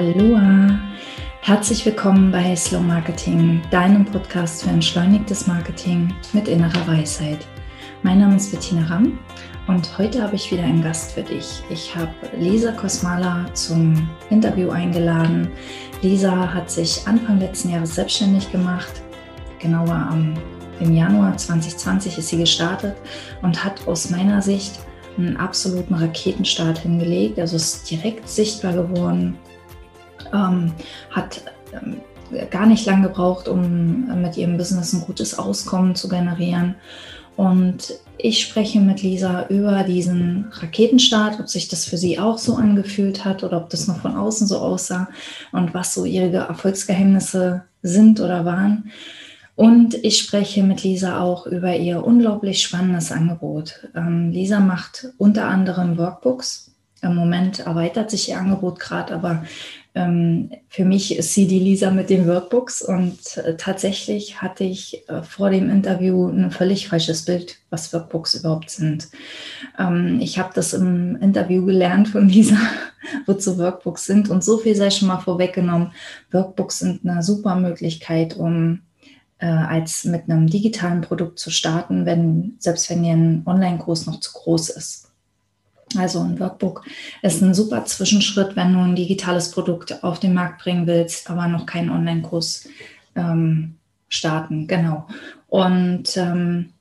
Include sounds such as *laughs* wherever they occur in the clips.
Aloha! Herzlich willkommen bei Slow Marketing, deinem Podcast für entschleunigtes Marketing mit innerer Weisheit. Mein Name ist Bettina Ramm und heute habe ich wieder einen Gast für dich. Ich habe Lisa Kosmala zum Interview eingeladen. Lisa hat sich Anfang letzten Jahres selbstständig gemacht, genauer am, im Januar 2020 ist sie gestartet und hat aus meiner Sicht einen absoluten Raketenstart hingelegt. Also ist direkt sichtbar geworden, ähm, hat ähm, gar nicht lange gebraucht, um mit ihrem Business ein gutes Auskommen zu generieren. Und ich spreche mit Lisa über diesen Raketenstart, ob sich das für sie auch so angefühlt hat oder ob das nur von außen so aussah und was so ihre Erfolgsgeheimnisse sind oder waren. Und ich spreche mit Lisa auch über ihr unglaublich spannendes Angebot. Ähm, Lisa macht unter anderem Workbooks. Im Moment erweitert sich ihr Angebot gerade, aber für mich ist sie die Lisa mit den Workbooks. Und äh, tatsächlich hatte ich äh, vor dem Interview ein völlig falsches Bild, was Workbooks überhaupt sind. Ähm, ich habe das im Interview gelernt von *laughs* Lisa, wozu Workbooks sind. Und so viel sei schon mal vorweggenommen. Workbooks sind eine super Möglichkeit, um äh, als mit einem digitalen Produkt zu starten, wenn, selbst wenn Ihr Online-Kurs noch zu groß ist. Also ein Workbook ist ein super Zwischenschritt, wenn du ein digitales Produkt auf den Markt bringen willst, aber noch keinen Online-Kurs ähm, starten. Genau. Und ähm,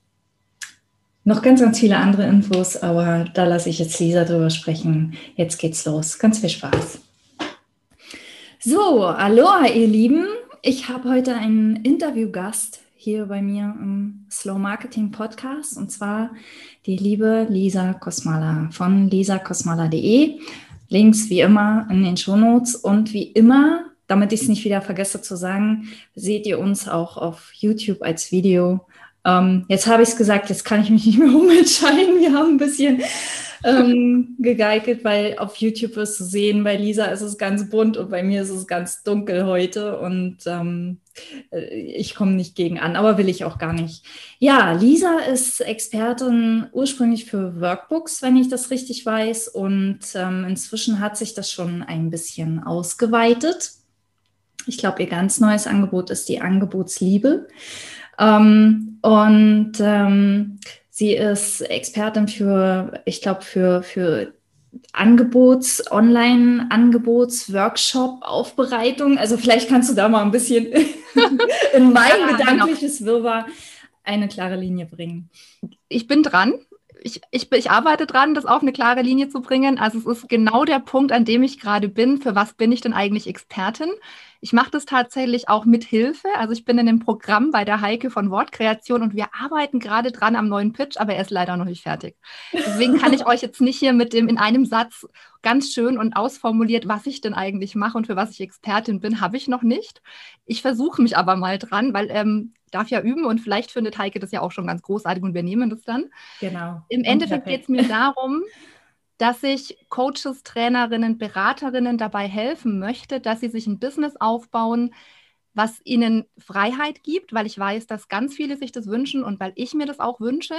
noch ganz, ganz viele andere Infos, aber da lasse ich jetzt Lisa drüber sprechen. Jetzt geht's los. Ganz viel Spaß. So, aloha, ihr Lieben ich habe heute einen Interviewgast hier bei mir im Slow Marketing Podcast und zwar die liebe Lisa Kosmala von lisakosmala.de. Links wie immer in den Shownotes und wie immer, damit ich es nicht wieder vergesse zu sagen, seht ihr uns auch auf YouTube als Video. Ähm, jetzt habe ich es gesagt, jetzt kann ich mich nicht mehr *laughs* umentscheiden. Wir haben ein bisschen ähm, gegeigelt, weil auf YouTube wirst du sehen, bei Lisa ist es ganz bunt und bei mir ist es ganz dunkel heute und ähm, äh, ich komme nicht gegen an, aber will ich auch gar nicht. Ja, Lisa ist Expertin ursprünglich für Workbooks, wenn ich das richtig weiß und ähm, inzwischen hat sich das schon ein bisschen ausgeweitet. Ich glaube, ihr ganz neues Angebot ist die Angebotsliebe. Ähm, und ähm, Sie ist Expertin für, ich glaube, für, für Angebots, Online-Angebots, Workshop, Aufbereitung. Also vielleicht kannst du da mal ein bisschen *laughs* in mein ja, genau. gedankliches genau. Wirrwarr eine klare Linie bringen. Ich bin dran. Ich, ich, ich arbeite dran, das auf eine klare Linie zu bringen. Also es ist genau der Punkt, an dem ich gerade bin. Für was bin ich denn eigentlich Expertin? Ich mache das tatsächlich auch mit Hilfe. Also ich bin in dem Programm bei der Heike von Wortkreation und wir arbeiten gerade dran am neuen Pitch, aber er ist leider noch nicht fertig. Deswegen kann ich *laughs* euch jetzt nicht hier mit dem in einem Satz ganz schön und ausformuliert, was ich denn eigentlich mache und für was ich Expertin bin, habe ich noch nicht. Ich versuche mich aber mal dran, weil ähm, darf ja üben und vielleicht findet Heike das ja auch schon ganz großartig und wir nehmen das dann. Genau. Im Endeffekt geht es mir darum, dass ich Coaches, Trainerinnen, Beraterinnen dabei helfen möchte, dass sie sich ein Business aufbauen, was ihnen Freiheit gibt, weil ich weiß, dass ganz viele sich das wünschen und weil ich mir das auch wünsche,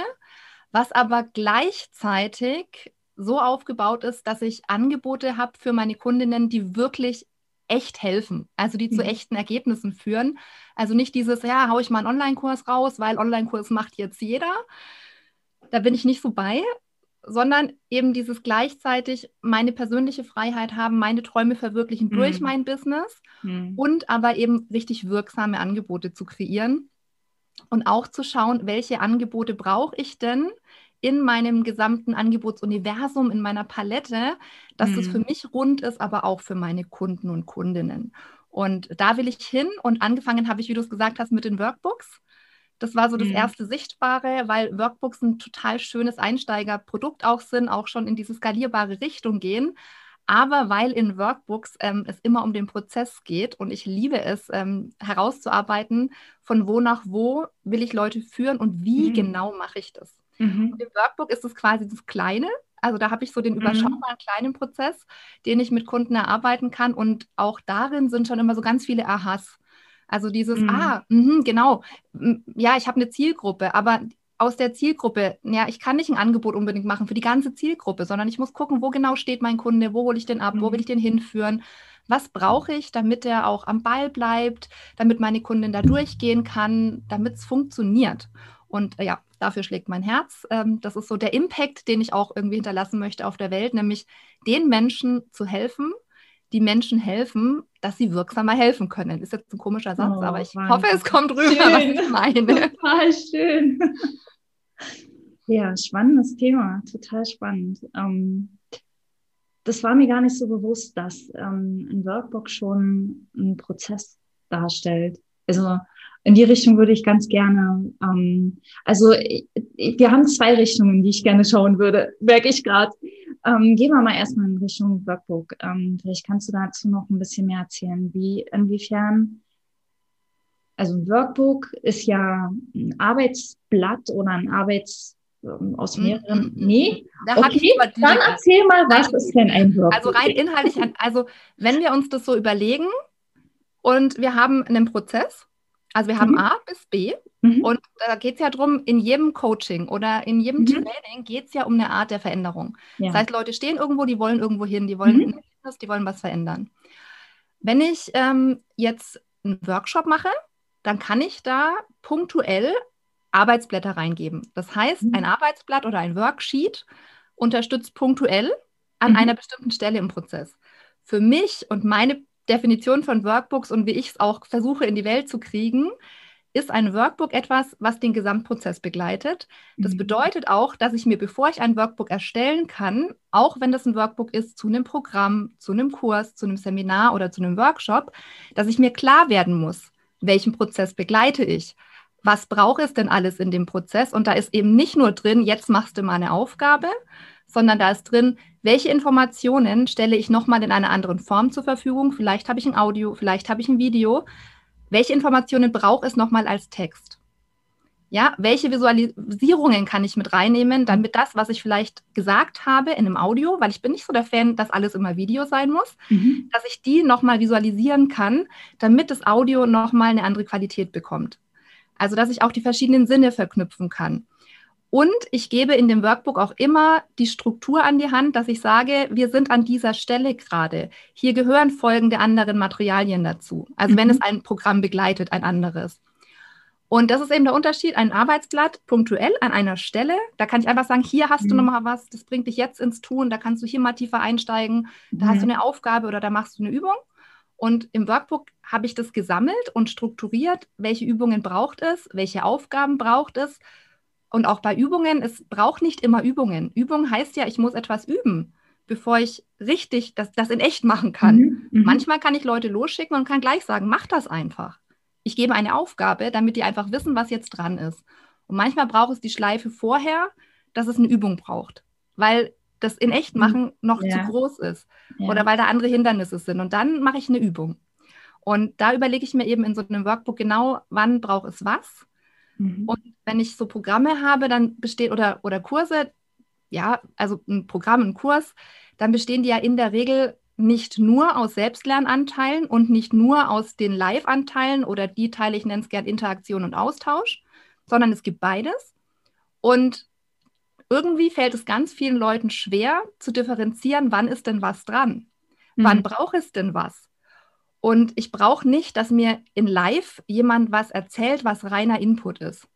was aber gleichzeitig so aufgebaut ist, dass ich Angebote habe für meine Kundinnen, die wirklich echt helfen, also die mhm. zu echten Ergebnissen führen. Also nicht dieses, ja, hau ich mal einen Online-Kurs raus, weil Online-Kurs macht jetzt jeder. Da bin ich nicht so bei, sondern eben dieses gleichzeitig meine persönliche Freiheit haben, meine Träume verwirklichen mhm. durch mein Business mhm. und aber eben richtig wirksame Angebote zu kreieren und auch zu schauen, welche Angebote brauche ich denn in meinem gesamten Angebotsuniversum, in meiner Palette, dass mhm. das für mich rund ist, aber auch für meine Kunden und Kundinnen. Und da will ich hin und angefangen habe ich, wie du es gesagt hast, mit den Workbooks. Das war so das mhm. erste Sichtbare, weil Workbooks ein total schönes Einsteigerprodukt auch sind, auch schon in diese skalierbare Richtung gehen. Aber weil in Workbooks ähm, es immer um den Prozess geht und ich liebe es, ähm, herauszuarbeiten, von wo nach wo will ich Leute führen und wie mhm. genau mache ich das. Mhm. Und Im Workbook ist es quasi das Kleine. Also da habe ich so den mhm. überschaubaren kleinen Prozess, den ich mit Kunden erarbeiten kann. Und auch darin sind schon immer so ganz viele Aha's. Also dieses, mhm. ah, mh, genau, ja, ich habe eine Zielgruppe, aber aus der Zielgruppe, ja, ich kann nicht ein Angebot unbedingt machen für die ganze Zielgruppe, sondern ich muss gucken, wo genau steht mein Kunde, wo hole ich den ab, mhm. wo will ich den hinführen, Was brauche ich, damit er auch am Ball bleibt, damit meine Kundin da durchgehen kann, damit es funktioniert? Und äh, ja, dafür schlägt mein Herz. Ähm, das ist so der Impact, den ich auch irgendwie hinterlassen möchte auf der Welt, nämlich den Menschen zu helfen, die Menschen helfen, dass sie wirksamer helfen können. Ist jetzt ein komischer Satz, oh, aber ich Wahnsinn. hoffe, es kommt rüber, schön. was ich meine. Total schön. Ja, spannendes Thema, total spannend. Ähm, das war mir gar nicht so bewusst, dass ähm, ein Workbook schon einen Prozess darstellt. Also in die Richtung würde ich ganz gerne, ähm, also ich, wir haben zwei Richtungen, die ich gerne schauen würde, *laughs* merke ich gerade. Ähm, gehen wir mal erstmal in Richtung Workbook. Ähm, vielleicht kannst du dazu noch ein bisschen mehr erzählen, wie, inwiefern, also ein Workbook ist ja ein Arbeitsblatt oder ein Arbeits, ähm, aus mhm, mehreren. Mhm. Nee, da okay, dann erzähl mal, was ist denn ein Workbook? Also rein inhaltlich, also wenn wir uns das so überlegen und wir haben einen Prozess, also wir haben mhm. A bis B mhm. und da geht es ja darum, in jedem Coaching oder in jedem mhm. Training geht es ja um eine Art der Veränderung. Ja. Das heißt, Leute stehen irgendwo, die wollen irgendwo hin, die wollen mhm. Fitness, die wollen was verändern. Wenn ich ähm, jetzt einen Workshop mache, dann kann ich da punktuell Arbeitsblätter reingeben. Das heißt, mhm. ein Arbeitsblatt oder ein Worksheet unterstützt punktuell an mhm. einer bestimmten Stelle im Prozess. Für mich und meine Definition von Workbooks und wie ich es auch versuche in die Welt zu kriegen, ist ein Workbook etwas, was den Gesamtprozess begleitet. Das mhm. bedeutet auch, dass ich mir, bevor ich ein Workbook erstellen kann, auch wenn das ein Workbook ist zu einem Programm, zu einem Kurs, zu einem Seminar oder zu einem Workshop, dass ich mir klar werden muss, welchen Prozess begleite ich was braucht es denn alles in dem Prozess? Und da ist eben nicht nur drin, jetzt machst du mal eine Aufgabe, sondern da ist drin, welche Informationen stelle ich nochmal in einer anderen Form zur Verfügung? Vielleicht habe ich ein Audio, vielleicht habe ich ein Video. Welche Informationen braucht es nochmal als Text? Ja, welche Visualisierungen kann ich mit reinnehmen, damit das, was ich vielleicht gesagt habe in einem Audio, weil ich bin nicht so der Fan, dass alles immer Video sein muss, mhm. dass ich die nochmal visualisieren kann, damit das Audio nochmal eine andere Qualität bekommt. Also, dass ich auch die verschiedenen Sinne verknüpfen kann. Und ich gebe in dem Workbook auch immer die Struktur an die Hand, dass ich sage, wir sind an dieser Stelle gerade. Hier gehören folgende anderen Materialien dazu. Also mhm. wenn es ein Programm begleitet, ein anderes. Und das ist eben der Unterschied. Ein Arbeitsblatt punktuell an einer Stelle. Da kann ich einfach sagen, hier hast mhm. du nochmal was, das bringt dich jetzt ins Tun, da kannst du hier mal tiefer einsteigen, da mhm. hast du eine Aufgabe oder da machst du eine Übung. Und im Workbook habe ich das gesammelt und strukturiert, welche Übungen braucht es, welche Aufgaben braucht es. Und auch bei Übungen, es braucht nicht immer Übungen. Übung heißt ja, ich muss etwas üben, bevor ich richtig das, das in echt machen kann. Mhm, mhm. Manchmal kann ich Leute losschicken und kann gleich sagen, mach das einfach. Ich gebe eine Aufgabe, damit die einfach wissen, was jetzt dran ist. Und manchmal braucht es die Schleife vorher, dass es eine Übung braucht. Weil das in echt mhm. machen noch ja. zu groß ist ja. oder weil da andere Hindernisse sind. Und dann mache ich eine Übung. Und da überlege ich mir eben in so einem Workbook genau, wann braucht es was. Mhm. Und wenn ich so Programme habe, dann besteht oder, oder Kurse, ja, also ein Programm, ein Kurs, dann bestehen die ja in der Regel nicht nur aus Selbstlernanteilen und nicht nur aus den Live-Anteilen oder die Teile, ich nenne es gern Interaktion und Austausch, sondern es gibt beides. Und irgendwie fällt es ganz vielen Leuten schwer zu differenzieren, wann ist denn was dran? Mhm. Wann braucht es denn was? Und ich brauche nicht, dass mir in Live jemand was erzählt, was reiner Input ist.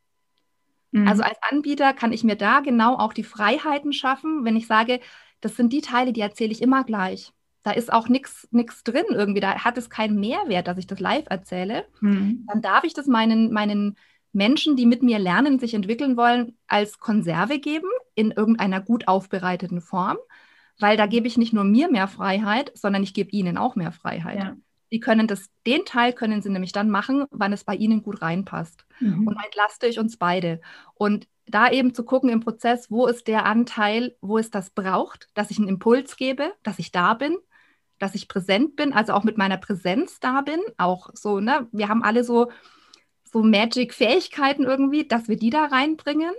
Mhm. Also als Anbieter kann ich mir da genau auch die Freiheiten schaffen, wenn ich sage, das sind die Teile, die erzähle ich immer gleich. Da ist auch nichts drin irgendwie, da hat es keinen Mehrwert, dass ich das live erzähle. Mhm. Dann darf ich das meinen, meinen Menschen, die mit mir lernen, sich entwickeln wollen, als Konserve geben in irgendeiner gut aufbereiteten Form, weil da gebe ich nicht nur mir mehr Freiheit, sondern ich gebe ihnen auch mehr Freiheit. Ja. Die können das, den Teil können sie nämlich dann machen, wann es bei ihnen gut reinpasst. Mhm. Und entlaste ich uns beide. Und da eben zu gucken im Prozess, wo ist der Anteil, wo es das braucht, dass ich einen Impuls gebe, dass ich da bin, dass ich präsent bin, also auch mit meiner Präsenz da bin. Auch so, ne, wir haben alle so so Magic-Fähigkeiten irgendwie, dass wir die da reinbringen.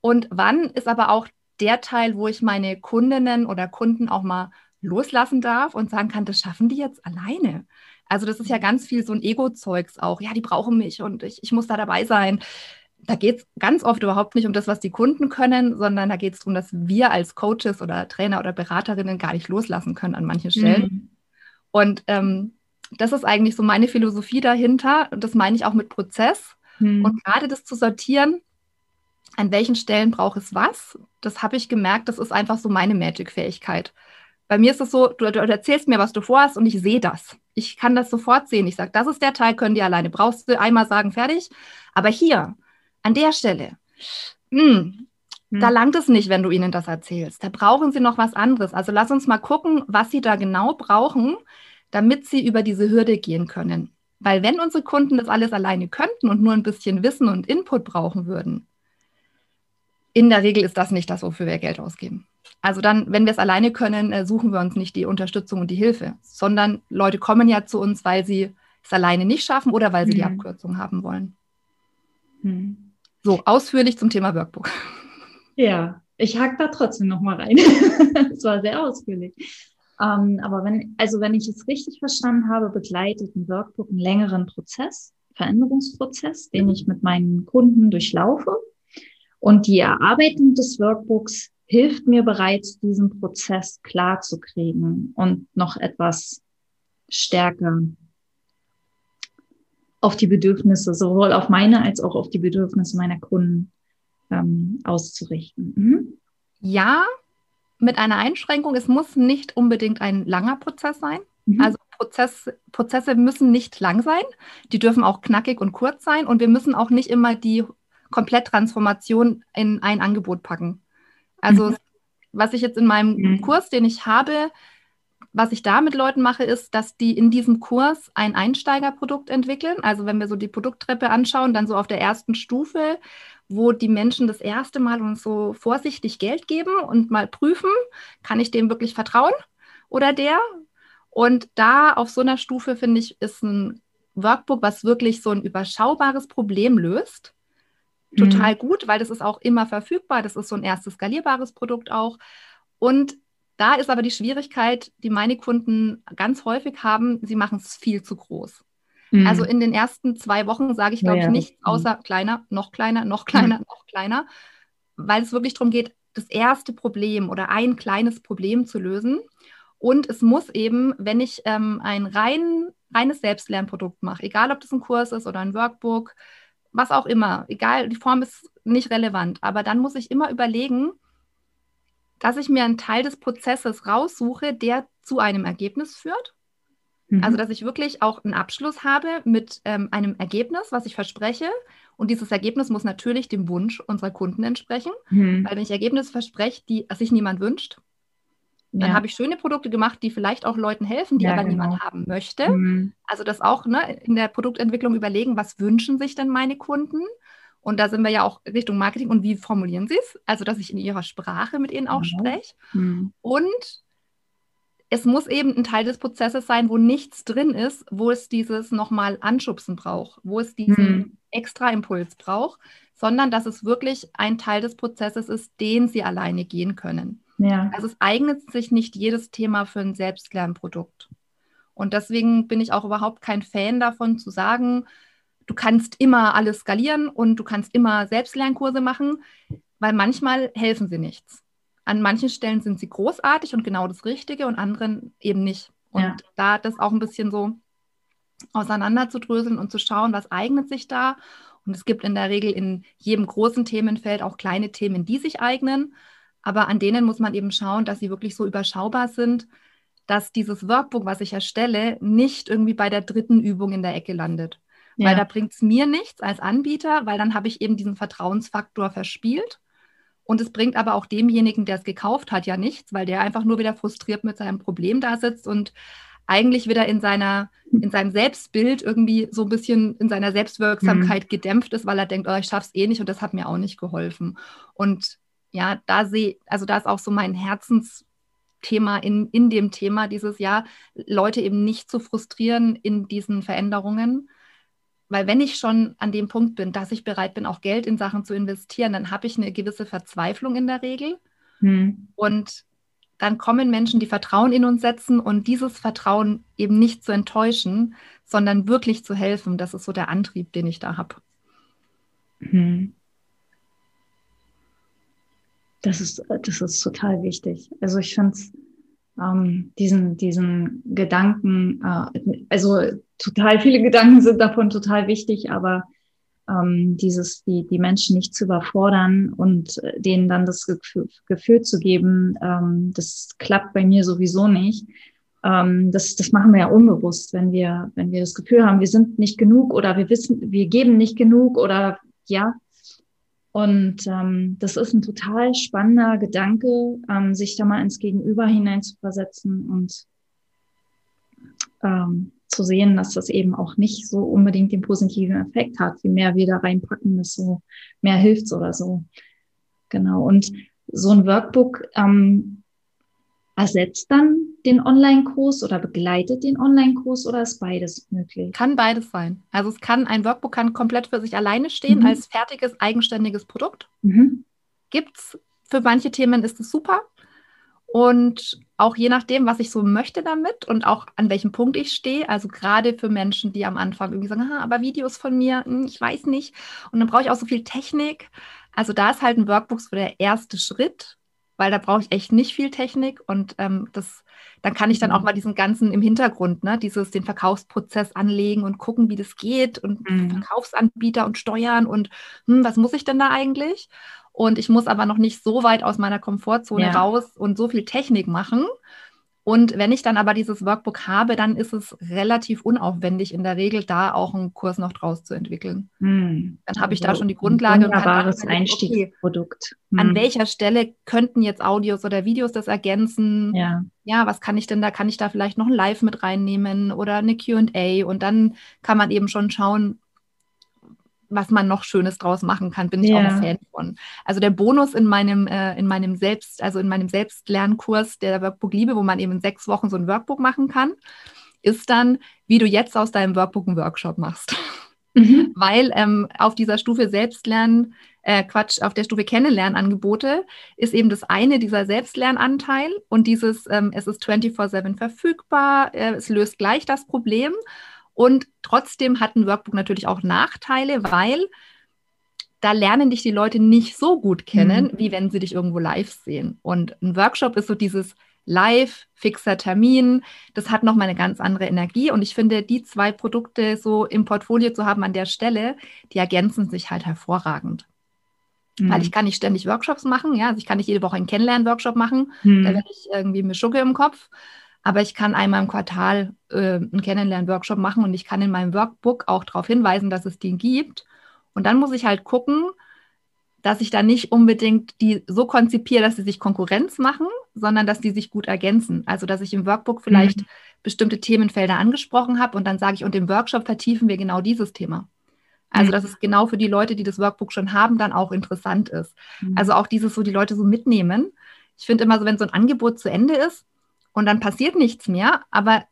Und wann ist aber auch der Teil, wo ich meine Kundinnen oder Kunden auch mal loslassen darf und sagen kann, das schaffen die jetzt alleine. Also das ist ja ganz viel so ein Ego-Zeugs auch. Ja, die brauchen mich und ich, ich muss da dabei sein. Da geht es ganz oft überhaupt nicht um das, was die Kunden können, sondern da geht es darum, dass wir als Coaches oder Trainer oder Beraterinnen gar nicht loslassen können an manchen Stellen. Mhm. Und ähm, das ist eigentlich so meine Philosophie dahinter. Und das meine ich auch mit Prozess. Mhm. Und gerade das zu sortieren, an welchen Stellen braucht es was, das habe ich gemerkt, das ist einfach so meine Magic-Fähigkeit. Bei mir ist es so, du, du, erzählst mir, was du vorhast und ich sehe das. Ich kann das sofort sehen. Ich sage, das ist der Teil, können die alleine. Brauchst du einmal sagen, fertig. Aber hier, an der Stelle, mh, hm, hm. da langt es nicht, wenn du ihnen das erzählst. Da brauchen sie noch was anderes. Also lass uns mal gucken, was sie da genau brauchen, damit sie über diese Hürde gehen können. Weil wenn unsere Kunden das alles alleine könnten und nur ein bisschen Wissen und Input brauchen würden, in der Regel ist das nicht das, wofür wir Geld ausgeben. Also dann, wenn wir es alleine können, äh, suchen wir uns nicht die Unterstützung und die Hilfe, sondern Leute kommen ja zu uns, weil sie es alleine nicht schaffen oder weil sie mhm. die Abkürzung haben wollen. Mhm. So, ausführlich zum Thema Workbook. Ja, ich hake da trotzdem nochmal rein. *laughs* Es war sehr ausführlich. Ähm, aber wenn, also wenn ich es richtig verstanden habe, begleitet ein Workbook einen längeren Prozess, Veränderungsprozess, den ich mit meinen Kunden durchlaufe. Und die Erarbeitung des Workbooks hilft mir bereits, diesen Prozess klar zu kriegen und noch etwas stärker auf die Bedürfnisse, sowohl auf meine als auch auf die Bedürfnisse meiner Kunden ähm, auszurichten. Mhm. Ja, mit einer Einschränkung, es muss nicht unbedingt ein langer Prozess sein. Mhm. Also Prozess, Prozesse müssen nicht lang sein, die dürfen auch knackig und kurz sein und wir müssen auch nicht immer die Kompletttransformation in ein Angebot packen. Also mhm. was ich jetzt in meinem mhm. Kurs, den ich habe, was ich da mit Leuten mache, ist, dass die in diesem Kurs ein Einsteigerprodukt entwickeln. Also wenn wir so die Produkttreppe anschauen, dann so auf der ersten Stufe, wo die Menschen das erste Mal uns so vorsichtig Geld geben und mal prüfen, kann ich dem wirklich vertrauen oder der? Und da auf so einer Stufe, finde ich, ist ein Workbook, was wirklich so ein überschaubares Problem löst total mhm. gut, weil das ist auch immer verfügbar. Das ist so ein erstes skalierbares Produkt auch. Und da ist aber die Schwierigkeit, die meine Kunden ganz häufig haben, sie machen es viel zu groß. Mhm. Also in den ersten zwei Wochen sage ich, glaube ja, ich, nichts außer kleiner, noch kleiner, noch kleiner, mhm. noch kleiner, weil es wirklich darum geht, das erste Problem oder ein kleines Problem zu lösen. Und es muss eben, wenn ich ähm, ein rein, reines Selbstlernprodukt mache, egal ob das ein Kurs ist oder ein Workbook, was auch immer, egal, die Form ist nicht relevant, aber dann muss ich immer überlegen, dass ich mir einen Teil des Prozesses raussuche, der zu einem Ergebnis führt. Mhm. Also, dass ich wirklich auch einen Abschluss habe mit ähm, einem Ergebnis, was ich verspreche. Und dieses Ergebnis muss natürlich dem Wunsch unserer Kunden entsprechen. Mhm. Weil wenn ich Ergebnisse verspreche, die sich niemand wünscht, dann ja. habe ich schöne Produkte gemacht, die vielleicht auch Leuten helfen, die ja, aber genau. niemand haben möchte. Mhm. Also das auch ne, in der Produktentwicklung überlegen, was wünschen sich denn meine Kunden? Und da sind wir ja auch Richtung Marketing und wie formulieren sie es? Also, dass ich in ihrer Sprache mit ihnen auch mhm. spreche. Mhm. Und es muss eben ein Teil des Prozesses sein, wo nichts drin ist, wo es dieses nochmal Anschubsen braucht, wo es diesen mhm. Extra Impuls braucht, sondern dass es wirklich ein Teil des Prozesses ist, den sie alleine gehen können. Ja. Also es eignet sich nicht jedes Thema für ein Selbstlernprodukt. Und deswegen bin ich auch überhaupt kein Fan davon zu sagen, du kannst immer alles skalieren und du kannst immer Selbstlernkurse machen, weil manchmal helfen sie nichts. An manchen Stellen sind sie großartig und genau das Richtige und anderen eben nicht. Und ja. da das auch ein bisschen so auseinanderzudröseln und zu schauen, was eignet sich da. Und es gibt in der Regel in jedem großen Themenfeld auch kleine Themen, die sich eignen. Aber an denen muss man eben schauen, dass sie wirklich so überschaubar sind, dass dieses Workbook, was ich erstelle, nicht irgendwie bei der dritten Übung in der Ecke landet. Ja. Weil da bringt es mir nichts als Anbieter, weil dann habe ich eben diesen Vertrauensfaktor verspielt. Und es bringt aber auch demjenigen, der es gekauft hat, ja nichts, weil der einfach nur wieder frustriert mit seinem Problem da sitzt und eigentlich wieder in seiner, in seinem Selbstbild irgendwie so ein bisschen in seiner Selbstwirksamkeit mhm. gedämpft ist, weil er denkt, oh, ich schaff's eh nicht und das hat mir auch nicht geholfen. Und ja, da sehe, also da ist auch so mein Herzensthema in, in dem Thema dieses Jahr, Leute eben nicht zu frustrieren in diesen Veränderungen. Weil wenn ich schon an dem Punkt bin, dass ich bereit bin, auch Geld in Sachen zu investieren, dann habe ich eine gewisse Verzweiflung in der Regel. Hm. Und dann kommen Menschen, die Vertrauen in uns setzen und dieses Vertrauen eben nicht zu enttäuschen, sondern wirklich zu helfen. Das ist so der Antrieb, den ich da habe. Hm. Das ist, das ist total wichtig. Also ich finde es ähm, diesen, diesen Gedanken, äh, also total viele Gedanken sind davon total wichtig, aber ähm, dieses, die, die Menschen nicht zu überfordern und denen dann das Gefühl, zu geben, ähm, das klappt bei mir sowieso nicht. Ähm, das, das machen wir ja unbewusst, wenn wir, wenn wir das Gefühl haben, wir sind nicht genug oder wir wissen, wir geben nicht genug oder ja. Und ähm, das ist ein total spannender Gedanke, ähm, sich da mal ins Gegenüber hinein zu versetzen und ähm, zu sehen, dass das eben auch nicht so unbedingt den positiven Effekt hat. Je mehr wir da reinpacken, desto mehr hilft's oder so. Genau. Und so ein Workbook ähm, ersetzt dann den Online-Kurs oder begleitet den Online-Kurs oder ist beides möglich? Kann beides sein. Also es kann, ein Workbook kann komplett für sich alleine stehen mhm. als fertiges, eigenständiges Produkt. Mhm. Gibt's für manche Themen ist es super. Und auch je nachdem, was ich so möchte damit und auch an welchem Punkt ich stehe, also gerade für Menschen, die am Anfang irgendwie sagen, aber Videos von mir, hm, ich weiß nicht. Und dann brauche ich auch so viel Technik. Also da ist halt ein Workbook so der erste Schritt, weil da brauche ich echt nicht viel Technik und ähm, das, dann kann ich dann auch mhm. mal diesen ganzen im Hintergrund, ne, dieses den Verkaufsprozess anlegen und gucken, wie das geht und mhm. Verkaufsanbieter und Steuern und hm, was muss ich denn da eigentlich? Und ich muss aber noch nicht so weit aus meiner Komfortzone ja. raus und so viel Technik machen. Und wenn ich dann aber dieses Workbook habe, dann ist es relativ unaufwendig, in der Regel da auch einen Kurs noch draus zu entwickeln. Hm. Dann habe ich also da schon die Grundlage. Ein wunderbares Einstiegsprodukt. Okay, hm. An welcher Stelle könnten jetzt Audios oder Videos das ergänzen? Ja. ja, was kann ich denn da? Kann ich da vielleicht noch ein Live mit reinnehmen oder eine QA? Und dann kann man eben schon schauen, was man noch Schönes draus machen kann, bin ich ja. auch ein Fan von. Also der Bonus in meinem, äh, in meinem Selbst, also in meinem Selbstlernkurs der Workbook Liebe, wo man eben in sechs Wochen so ein Workbook machen kann, ist dann, wie du jetzt aus deinem Workbook einen Workshop machst. Mhm. *laughs* Weil ähm, auf dieser Stufe Selbstlernen, äh, Quatsch, auf der Stufe Kennenlernangebote ist eben das eine dieser Selbstlernanteil und dieses, ähm, es ist 24-7 verfügbar, äh, es löst gleich das Problem und trotzdem hat ein Workbook natürlich auch Nachteile, weil da lernen dich die Leute nicht so gut kennen, mhm. wie wenn sie dich irgendwo live sehen. Und ein Workshop ist so dieses live, fixer Termin. Das hat nochmal eine ganz andere Energie. Und ich finde, die zwei Produkte so im Portfolio zu haben an der Stelle, die ergänzen sich halt hervorragend. Mhm. Weil ich kann nicht ständig Workshops machen, ja, also ich kann nicht jede Woche einen Kennenlernen-Workshop machen, mhm. da werde ich irgendwie mit Schucke im Kopf. Aber ich kann einmal im Quartal äh, einen Kennenlernen-Workshop machen und ich kann in meinem Workbook auch darauf hinweisen, dass es den gibt. Und dann muss ich halt gucken, dass ich da nicht unbedingt die so konzipiere, dass sie sich Konkurrenz machen, sondern dass die sich gut ergänzen. Also dass ich im Workbook vielleicht mhm. bestimmte Themenfelder angesprochen habe und dann sage ich, und im Workshop vertiefen wir genau dieses Thema. Also, mhm. dass es genau für die Leute, die das Workbook schon haben, dann auch interessant ist. Mhm. Also auch dieses so die Leute so mitnehmen. Ich finde immer so, wenn so ein Angebot zu Ende ist, und dann passiert nichts mehr, aber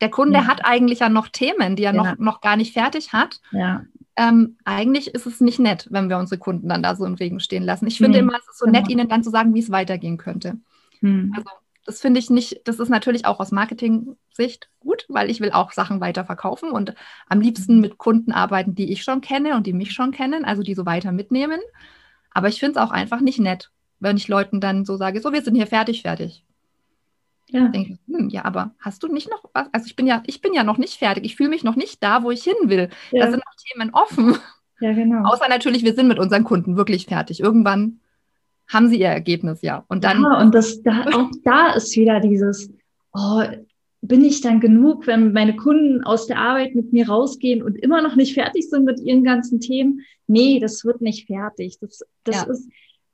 der Kunde ja. hat eigentlich ja noch Themen, die er ja. noch, noch gar nicht fertig hat. Ja. Ähm, eigentlich ist es nicht nett, wenn wir unsere Kunden dann da so im Regen stehen lassen. Ich finde mhm. immer, es ist so genau. nett, ihnen dann zu sagen, wie es weitergehen könnte. Mhm. Also das finde ich nicht, das ist natürlich auch aus Marketing-Sicht gut, weil ich will auch Sachen weiter verkaufen und am liebsten mhm. mit Kunden arbeiten, die ich schon kenne und die mich schon kennen, also die so weiter mitnehmen. Aber ich finde es auch einfach nicht nett, wenn ich Leuten dann so sage, so, wir sind hier fertig, fertig. Ja. Denke ich, hm, ja, aber hast du nicht noch was? Also ich bin ja, ich bin ja noch nicht fertig. Ich fühle mich noch nicht da, wo ich hin will. Ja. Da sind noch Themen offen. *laughs* Ja, genau. Außer natürlich, wir sind mit unseren Kunden wirklich fertig. Irgendwann haben sie ihr Ergebnis, ja. Und dann. Ja, und das, da, *laughs* auch da ist wieder dieses, oh, bin ich dann genug, wenn meine Kunden aus der Arbeit mit mir rausgehen und immer noch nicht fertig sind mit ihren ganzen Themen? Nee, das wird nicht fertig. Das, das ja. ist,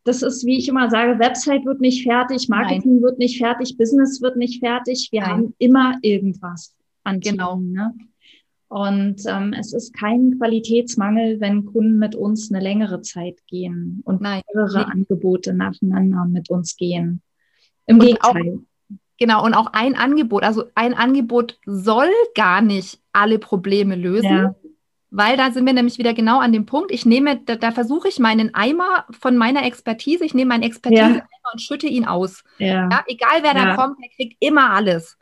das ist, wie ich immer sage, Website wird nicht fertig, Marketing Nein. wird nicht fertig, Business wird nicht fertig. Wir Nein. haben immer irgendwas an genau. Themen. Ne? Und ähm, es ist kein Qualitätsmangel, wenn Kunden mit uns eine längere Zeit gehen und Nein. mehrere. Angebote nacheinander mit uns gehen. Im und Gegenteil. Auch, genau, und auch ein Angebot, also ein Angebot soll gar nicht alle Probleme lösen. Ja weil da sind wir nämlich wieder genau an dem Punkt. Ich nehme, da, da versuche ich meinen Eimer von meiner Expertise, ich nehme meinen Expertise ja. und schütte ihn aus. Ja. ja egal wer ja. da kommt, der kriegt immer alles.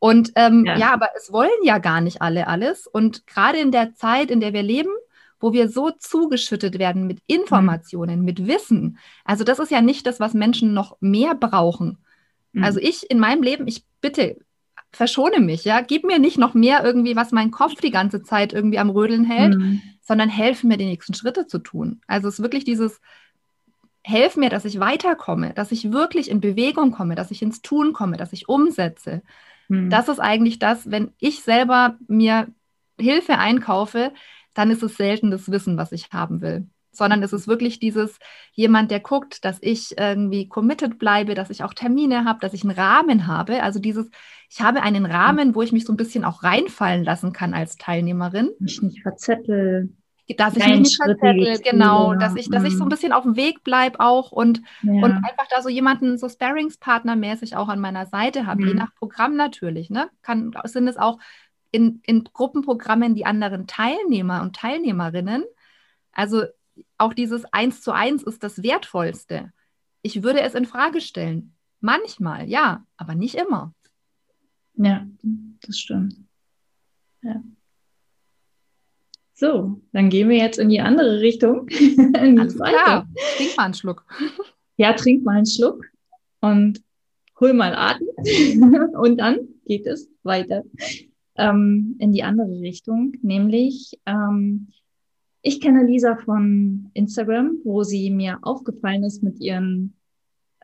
Und ähm, ja. aber es wollen ja gar nicht alle alles. Und gerade in der Zeit, in der wir leben, wo wir so zugeschüttet werden mit Informationen, mhm. mit Wissen. Also das ist ja nicht das, was Menschen noch mehr brauchen. Mhm. Also ich in meinem Leben, ich bitte, verschone mich, ja, gib mir nicht noch mehr irgendwie, was mein Kopf die ganze Zeit irgendwie am Rödeln hält, mhm. sondern helf mir, die nächsten Schritte zu tun. Also es ist wirklich dieses, helf mir, dass ich weiterkomme, dass ich wirklich in Bewegung komme, dass ich ins Tun komme, dass ich umsetze. Mhm. Das ist eigentlich das, wenn ich selber mir Hilfe einkaufe, dann ist es selten das Wissen, was ich haben will sondern es ist wirklich dieses jemand, der guckt, dass ich irgendwie committed bleibe, dass ich auch Termine habe, dass ich einen Rahmen habe. Also dieses, ich habe einen Rahmen, wo ich mich so ein bisschen auch reinfallen lassen kann als Teilnehmerin. Mich nicht verzettel. Dass ich mich nicht verzettel, genau, dass ich, dass ich so ein mhm. bisschen auf dem Weg bleibe auch und, ja. und einfach da so jemanden so Sparringspartner-mäßig auch an meiner Seite habe, mhm. je nach Programm natürlich, ne? Kann, sind es auch in, in Gruppenprogrammen die anderen Teilnehmer und Teilnehmerinnen. Also auch dieses Eins zu eins ist das Wertvollste. Ich würde es in Frage stellen. Manchmal, ja, aber nicht immer. Ja, das stimmt. Ja. So, dann gehen wir jetzt in die andere Richtung. *laughs* in Alles klar. Trink mal einen Schluck. *laughs* Ja, trink mal einen Schluck und hol mal Atem. *laughs* und dann geht es weiter ähm, in die andere Richtung, nämlich ähm, ich kenne Lisa von Instagram, wo sie mir aufgefallen ist mit ihren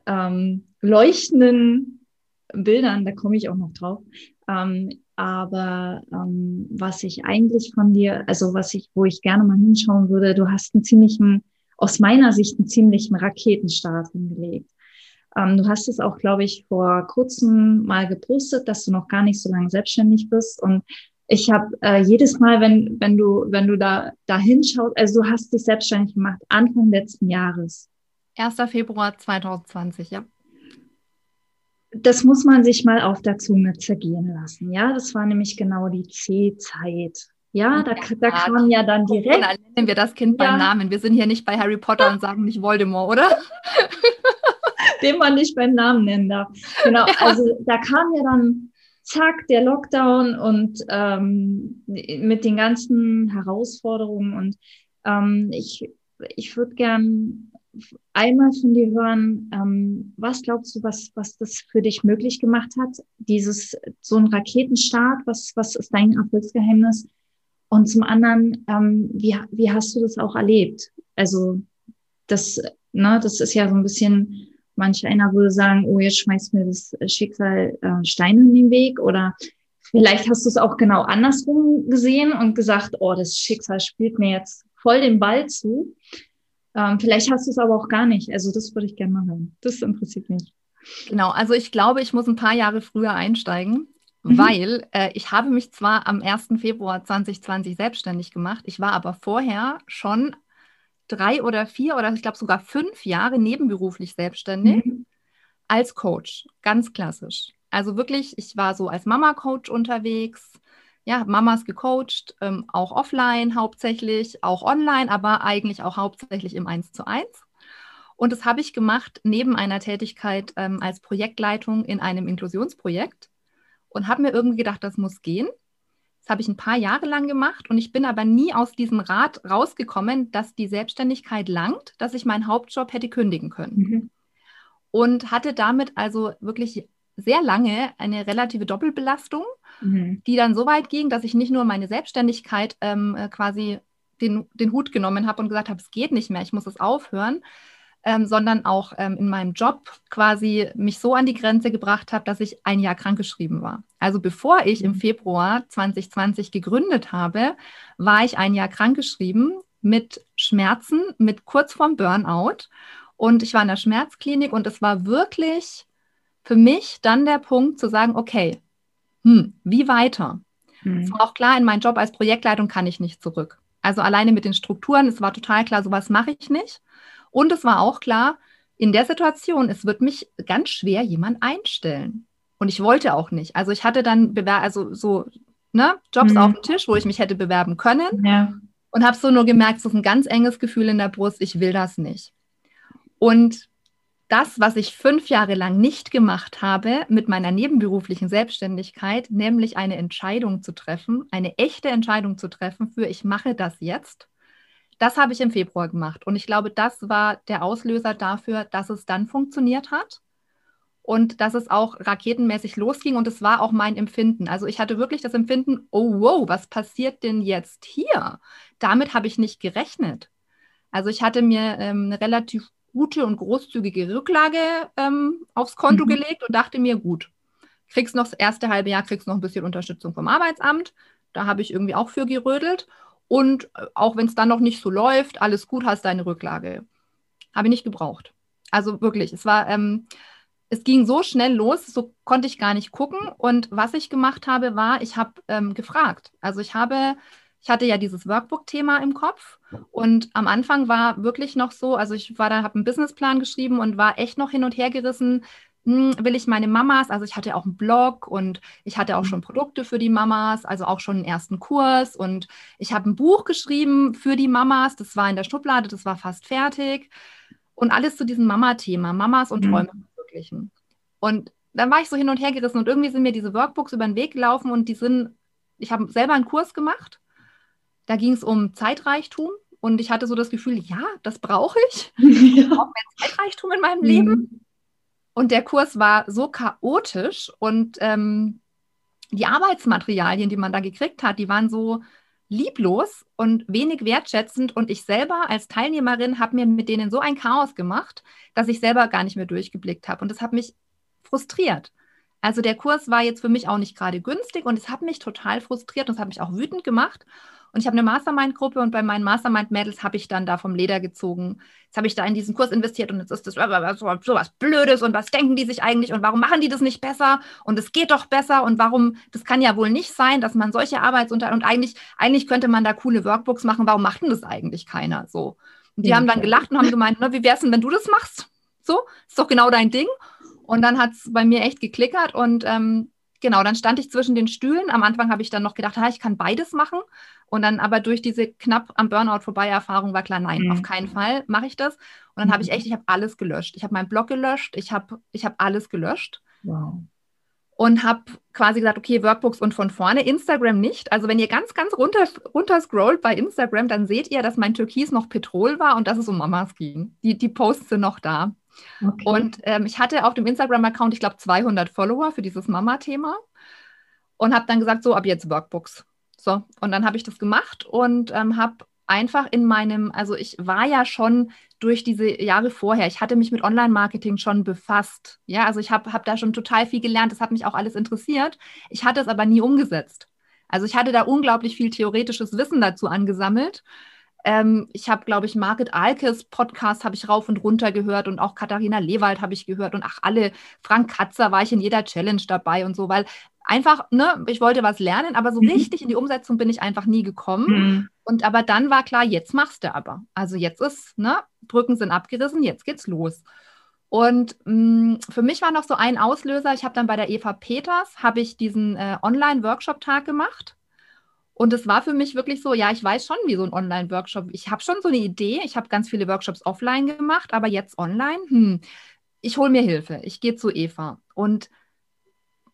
ähm, leuchtenden Bildern. Da komme ich auch noch drauf. Ähm, aber ähm, was ich eigentlich von dir, also was ich, wo ich gerne mal hinschauen würde, du hast einen ziemlichen, aus meiner Sicht einen ziemlichen Raketenstart hingelegt. Ähm, du hast es auch, glaube ich, vor kurzem mal gepostet, dass du noch gar nicht so lange selbstständig bist. Und ich habe äh, jedes Mal, wenn, wenn du, wenn du da, da hinschaust, also du hast dich selbstständig gemacht, Anfang letzten Jahres. 1. Februar 2020, ja. Das muss man sich mal auf der Zunge zergehen lassen. Ja, das war nämlich genau die C-Zeit. Ja, da, da kam ja dann direkt. Dann nennen wir das Kind ja. beim Namen. Wir sind hier nicht bei Harry Potter und sagen nicht Voldemort, oder? *laughs* Den man nicht beim Namen nennen darf. Genau, *laughs* also da kam ja dann zack, der Lockdown und ähm, mit den ganzen Herausforderungen. Und ähm, ich, ich würde gern einmal von dir hören, ähm, was glaubst du, was, was das für dich möglich gemacht hat? Dieses, so ein Raketenstart, was, was ist dein Erfolgsgeheimnis? Und zum anderen, ähm, wie, wie hast du das auch erlebt? Also, das, ne, das ist ja so ein bisschen Manch einer würde sagen, oh, jetzt schmeißt mir das Schicksal äh, Steine in den Weg oder vielleicht hast du es auch genau andersrum gesehen und gesagt, oh, das Schicksal spielt mir jetzt voll den Ball zu. Ähm, vielleicht hast du es aber auch gar nicht. Also das würde ich gerne mal hören. Das interessiert mich. Genau, also ich glaube, ich muss ein paar Jahre früher einsteigen, mhm. weil äh, ich habe mich zwar am 1. Februar 2020 selbstständig gemacht, ich war aber vorher schon drei oder vier oder ich glaube sogar fünf Jahre nebenberuflich selbstständig mhm. als Coach, ganz klassisch. Also wirklich, ich war so als Mama-Coach unterwegs, ja, habe Mamas gecoacht, ähm, auch offline hauptsächlich, auch online, aber eigentlich auch hauptsächlich im 1 zu 1. Und das habe ich gemacht neben einer Tätigkeit ähm, als Projektleitung in einem Inklusionsprojekt und habe mir irgendwie gedacht, das muss gehen. Das habe ich ein paar Jahre lang gemacht und ich bin aber nie aus diesem Rat rausgekommen, dass die Selbstständigkeit langt, dass ich meinen Hauptjob hätte kündigen können. Mhm. Und hatte damit also wirklich sehr lange eine relative Doppelbelastung, mhm. die dann so weit ging, dass ich nicht nur meine Selbstständigkeit ähm, äh, quasi den, den Hut genommen habe und gesagt habe, es geht nicht mehr, ich muss es aufhören, ähm, sondern auch ähm, in meinem Job quasi mich so an die Grenze gebracht habe, dass ich ein Jahr krankgeschrieben war. Also bevor ich im mhm. Februar 2020 gegründet habe, war ich ein Jahr krankgeschrieben mit Schmerzen, mit kurz vorm Burnout. Und ich war in der Schmerzklinik und es war wirklich für mich dann der Punkt zu sagen, okay, hm, wie weiter? Mhm. Es war auch klar, in meinen Job als Projektleitung kann ich nicht zurück. Also alleine mit den Strukturen, es war total klar, sowas mache ich nicht. Und es war auch klar, in der Situation, es wird mich ganz schwer jemand einstellen. Und ich wollte auch nicht. Also ich hatte dann Bewer also so ne, Jobs mhm. auf dem Tisch, wo ich mich hätte bewerben können. Ja. Und habe so nur gemerkt, es ist ein ganz enges Gefühl in der Brust, ich will das nicht. Und das, was ich fünf Jahre lang nicht gemacht habe mit meiner nebenberuflichen Selbstständigkeit, nämlich eine Entscheidung zu treffen, eine echte Entscheidung zu treffen für, ich mache das jetzt, das habe ich im Februar gemacht. Und ich glaube, das war der Auslöser dafür, dass es dann funktioniert hat. und dass es auch raketenmäßig losging und es war auch mein Empfinden. Also ich hatte wirklich das Empfinden, oh wow, was passiert denn jetzt hier? Damit habe ich nicht gerechnet. Also ich hatte mir ähm, eine relativ gute und großzügige Rücklage ähm, aufs Konto mhm. gelegt und dachte mir, gut, kriegst noch das erste halbe Jahr, kriegst noch ein bisschen Unterstützung vom Arbeitsamt. Da habe ich irgendwie auch für gerödelt. Und äh, auch wenn es dann noch nicht so läuft, alles gut, hast deine Rücklage. Habe ich nicht gebraucht. Also wirklich, es war, ähm, es ging so schnell los, so konnte ich gar nicht gucken. Und was ich gemacht habe, war, ich habe ähm, gefragt. Also ich habe, ich hatte ja dieses Workbook-Thema im Kopf und am Anfang war wirklich noch so, also ich war da, habe einen Businessplan geschrieben und war echt noch hin und her gerissen. Hm, will ich meine Mamas, also ich hatte auch einen Blog und ich hatte auch schon Produkte für die Mamas, also auch schon einen ersten Kurs und ich habe ein Buch geschrieben für die Mamas, das war in der Schublade, das war fast fertig und alles zu diesem Mama-Thema, Mamas und mhm. Träume verwirklichen. Und dann war ich so hin und her gerissen und irgendwie sind mir diese Workbooks über den Weg gelaufen und die sind, ich habe selber einen Kurs gemacht. Da ging es um Zeitreichtum und ich hatte so das Gefühl, ja, das brauche ich. *laughs* Ich brauche mehr Zeitreichtum in meinem mhm. Leben. Und der Kurs war so chaotisch und ähm, die Arbeitsmaterialien, die man da gekriegt hat, die waren so lieblos und wenig wertschätzend. Und ich selber als Teilnehmerin habe mir mit denen so ein Chaos gemacht, dass ich selber gar nicht mehr durchgeblickt habe. Und das hat mich frustriert. Also der Kurs war jetzt für mich auch nicht gerade günstig und es hat mich total frustriert und es hat mich auch wütend gemacht. Und ich habe eine Mastermind-Gruppe und bei meinen Mastermind-Mädels habe ich dann da vom Leder gezogen. Jetzt habe ich da in diesen Kurs investiert und jetzt ist das so, so was Blödes und was denken die sich eigentlich und warum machen die das nicht besser und es geht doch besser und warum, das kann ja wohl nicht sein, dass man solche Arbeitsunter und eigentlich, eigentlich könnte man da coole Workbooks machen, warum macht denn das eigentlich keiner so? Und die ja, haben dann gelacht und haben gemeint, na, wie wär's denn, wenn du das machst? So, ist doch genau dein Ding. Und dann hat es bei mir echt geklickert und ähm, genau, dann stand ich zwischen den Stühlen. Am Anfang habe ich dann noch gedacht, ha, ich kann beides machen. Und dann aber durch diese knapp am Burnout vorbei Erfahrung war klar, nein, mhm. auf keinen Fall mache ich das. Und dann mhm. habe ich mhm. echt, ich habe alles gelöscht. Ich habe meinen Blog gelöscht, ich habe ich hab alles gelöscht. Wow. Und habe quasi gesagt, okay, Workbooks und von vorne, Instagram nicht. Also wenn ihr ganz, ganz runter, runter scrollt bei Instagram, dann seht ihr, dass mein Türkis noch Petrol war und dass es um Mamas ging. Die, die Posts sind noch da. Okay. Und ähm, ich hatte auf dem Instagram-Account, ich glaube, 200 Follower für dieses Mama-Thema und habe dann gesagt, so ab jetzt Workbooks. So, und dann habe ich das gemacht und ähm, habe einfach in meinem, also ich war ja schon durch diese Jahre vorher, ich hatte mich mit Online-Marketing schon befasst. Ja, also ich habe hab da schon total viel gelernt, das hat mich auch alles interessiert. Ich hatte es aber nie umgesetzt. Also ich hatte da unglaublich viel theoretisches Wissen dazu angesammelt ähm, ich habe, glaube ich, Margit Alkes Podcast habe ich rauf und runter gehört und auch Katharina Lewald habe ich gehört und ach alle, Frank Katzer war ich in jeder Challenge dabei und so, weil einfach, ne, ich wollte was lernen, aber so mhm. richtig in die Umsetzung bin ich einfach nie gekommen. Mhm. Und aber dann war klar, jetzt machst du aber. Also jetzt ist, ne, Brücken sind abgerissen, jetzt geht's los. Und mh, mm, für mich war noch so ein Auslöser, ich habe dann bei der Eva Peters, habe ich diesen äh, Online-Workshop-Tag gemacht und es war für mich wirklich so, ja, ich weiß schon, wie so ein Online-Workshop. Ich habe schon so eine Idee. Ich habe ganz viele Workshops offline gemacht, aber jetzt online, hm, ich hole mir Hilfe. Ich gehe zu Eva. Und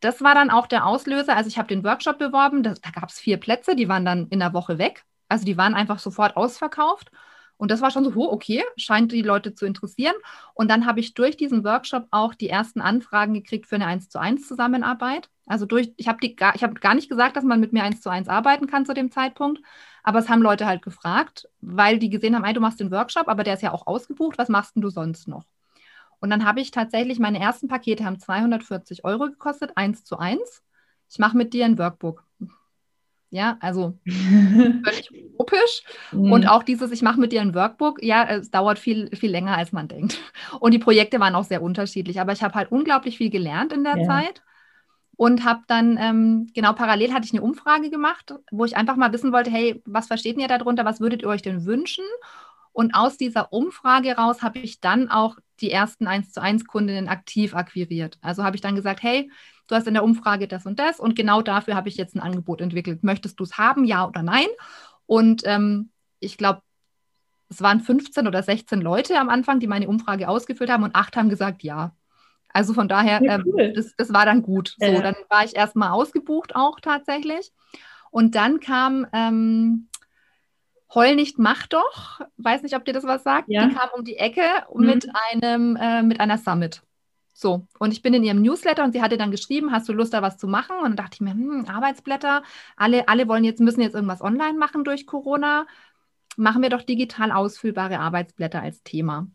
das war dann auch der Auslöser. Also ich habe den Workshop beworben. Da, da gab es vier Plätze, die waren dann in der Woche weg. Also die waren einfach sofort ausverkauft. Und das war schon so, oh, okay, scheint die Leute zu interessieren. Und dann habe ich durch diesen Workshop auch die ersten Anfragen gekriegt für eine 1 zu 1 Zusammenarbeit. Also durch, ich habe gar, ich gar nicht gesagt, dass man mit mir 1 zu 1 arbeiten kann zu dem Zeitpunkt. Aber es haben Leute halt gefragt, weil die gesehen haben, ey, du machst den Workshop, aber der ist ja auch ausgebucht, was machst denn du sonst noch? Und dann habe ich tatsächlich, meine ersten Pakete haben 240 Euro gekostet, 1 zu 1. Ich mache mit dir ein Workbook. Ja, also *laughs* völlig utopisch. Mhm. Und auch dieses, ich mache mit dir ein Workbook, ja, es dauert viel, viel länger, als man denkt. Und die Projekte waren auch sehr unterschiedlich. Aber ich habe halt unglaublich viel gelernt in der ja. Zeit und habe dann, ähm, genau parallel hatte ich eine Umfrage gemacht, wo ich einfach mal wissen wollte, hey, was versteht ihr darunter, was würdet ihr euch denn wünschen? Und aus dieser Umfrage raus habe ich dann auch die ersten 1 zu 1 Kundinnen aktiv akquiriert. Also habe ich dann gesagt, hey, du hast in der Umfrage das und das und genau dafür habe ich jetzt ein Angebot entwickelt. Möchtest du es haben, ja oder nein? Und ähm, ich glaube, es waren 15 oder 16 Leute am Anfang, die meine Umfrage ausgefüllt haben und acht haben gesagt ja. Also von daher, ja, ähm, cool. ähm, das, das, war dann gut. So, ja. dann war ich erstmal ausgebucht auch tatsächlich. Und dann kam ähm, Heul nicht, mach doch. Weiß nicht, ob dir das was sagt. Ja. Die kam um die Ecke mhm. mit einem, äh, mit einer Summit. So, und ich bin in ihrem Newsletter und sie hatte dann geschrieben, hast du Lust, da was zu machen? Und dann dachte ich mir, hm, Arbeitsblätter, alle, alle wollen jetzt, müssen jetzt irgendwas online machen durch Corona. Machen wir doch digital ausfüllbare Arbeitsblätter als Thema.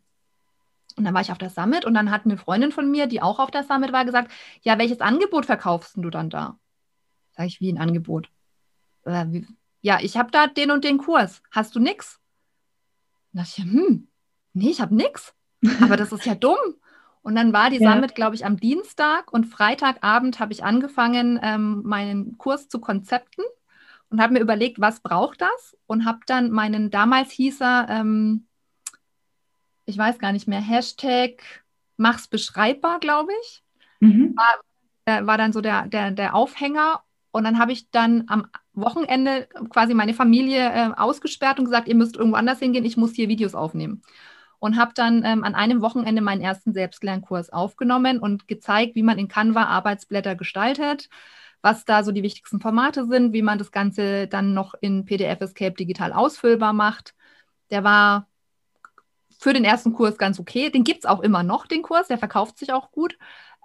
Und dann war ich auf der Summit und dann hat eine Freundin von mir, die auch auf der Summit war, gesagt, ja, welches Angebot verkaufst du dann da? Sag ich, wie ein Angebot? Äh, wie? Ja, ich habe da den und den Kurs. Hast du nix? Dann dachte ich, hm, nee, ich habe nix. Aber das ist ja dumm. Und dann war die ja. Summit, glaube ich, am Dienstag und Freitagabend habe ich angefangen, ähm, meinen Kurs zu konzepten und habe mir überlegt, was braucht das? Und habe dann meinen, damals hieß er, ähm, ich weiß gar nicht mehr, Hashtag mach's beschreibbar, glaube ich. Mhm. War, war, dann so der, der, der Aufhänger. Und dann habe ich dann am Wochenende quasi meine Familie äh, ausgesperrt und gesagt, ihr müsst irgendwo anders hingehen, ich muss hier Videos aufnehmen und habe dann ähm, an einem Wochenende meinen ersten Selbstlernkurs aufgenommen und gezeigt, wie man in Canva Arbeitsblätter gestaltet, was da so die wichtigsten Formate sind, wie man das Ganze dann noch in PDF Escape digital ausfüllbar macht. Der war für den ersten Kurs ganz okay. Den gibt es auch immer noch, den Kurs, der verkauft sich auch gut.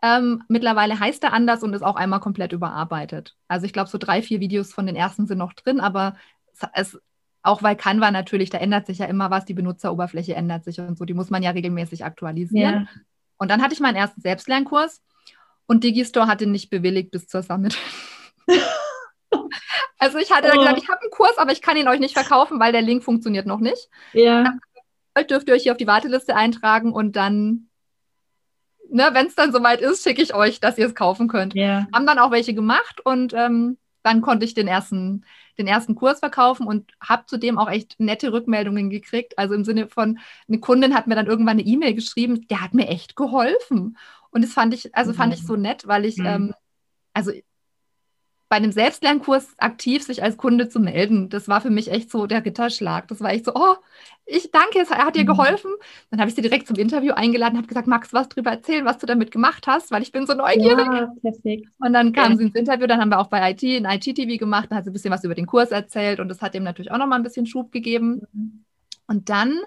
Ähm, mittlerweile heißt er anders und ist auch einmal komplett überarbeitet. Also ich glaube, so drei, vier Videos von den ersten sind noch drin, aber es, es auch weil Canva natürlich, da ändert sich ja immer was, die Benutzeroberfläche ändert sich und so, die muss man ja regelmäßig aktualisieren. Ja. Und dann hatte ich meinen ersten Selbstlernkurs und Digistore hat ihn nicht bewilligt bis zur Summit. *laughs* also ich hatte oh. gesagt, ich habe einen Kurs, aber ich kann ihn euch nicht verkaufen, weil der Link funktioniert noch nicht. Ja. Dann dürft ihr euch hier auf die Warteliste eintragen und dann, ne, wenn es dann soweit ist, schicke ich euch, dass ihr es kaufen könnt. Ja. Haben dann auch welche gemacht und ähm, dann konnte ich den ersten, den ersten Kurs verkaufen und habe zudem auch echt nette Rückmeldungen gekriegt. Also im Sinne von, eine Kundin hat mir dann irgendwann eine E-Mail geschrieben, der hat mir echt geholfen. Und das fand ich, also fand ich so nett, weil ich, mhm. ähm, also bei einem Selbstlernkurs aktiv sich als Kunde zu melden, das war für mich echt so der Ritterschlag. Das war echt so, oh, ich danke, er hat dir mhm. geholfen. Dann habe ich sie direkt zum Interview eingeladen, habe gesagt, Max, was drüber erzählen, was du damit gemacht hast, weil ich bin so neugierig. Ja, perfekt. Und dann kam ja. sie ins Interview, dann haben wir auch bei IT, in IT-TV gemacht, dann hat sie ein bisschen was über den Kurs erzählt und das hat ihm natürlich auch nochmal ein bisschen Schub gegeben. Mhm. Und dann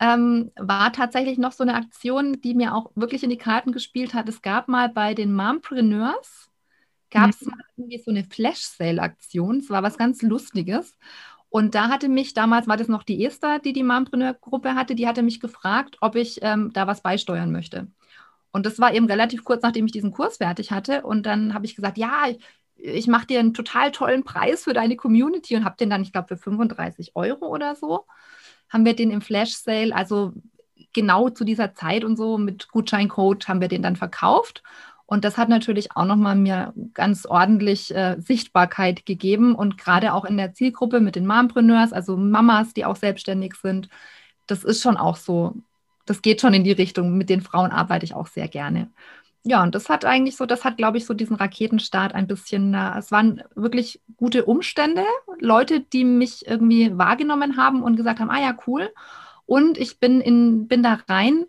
ähm, war tatsächlich noch so eine Aktion, die mir auch wirklich in die Karten gespielt hat. Es gab mal bei den Mompreneurs, gab es mhm. irgendwie so eine Flash-Sale-Aktion. Es war was ganz Lustiges. Und da hatte mich, damals war das noch die Esther, die die Mompreneur-Gruppe hatte, die hatte mich gefragt, ob ich ähm, da was beisteuern möchte. Und das war eben relativ kurz, nachdem ich diesen Kurs fertig hatte. Und dann habe ich gesagt, ja, ich, ich mache dir einen total tollen Preis für deine Community und habe den dann, ich glaube, für 35 Euro oder so, haben wir den im Flash-Sale, also genau zu dieser Zeit und so mit Gutscheincode haben wir den dann verkauft. Und das hat natürlich auch nochmal mir ganz ordentlich äh, Sichtbarkeit gegeben und gerade auch in der Zielgruppe mit den Mompreneurs, also Mamas, die auch selbstständig sind. Das ist schon auch so, das geht schon in die Richtung. Mit den Frauen arbeite ich auch sehr gerne. Ja, und das hat eigentlich so, das hat, glaube ich, so diesen Raketenstart ein bisschen, äh, es waren wirklich gute Umstände, Leute, die mich irgendwie wahrgenommen haben und gesagt haben, ah ja, cool. Und ich bin, in, bin da rein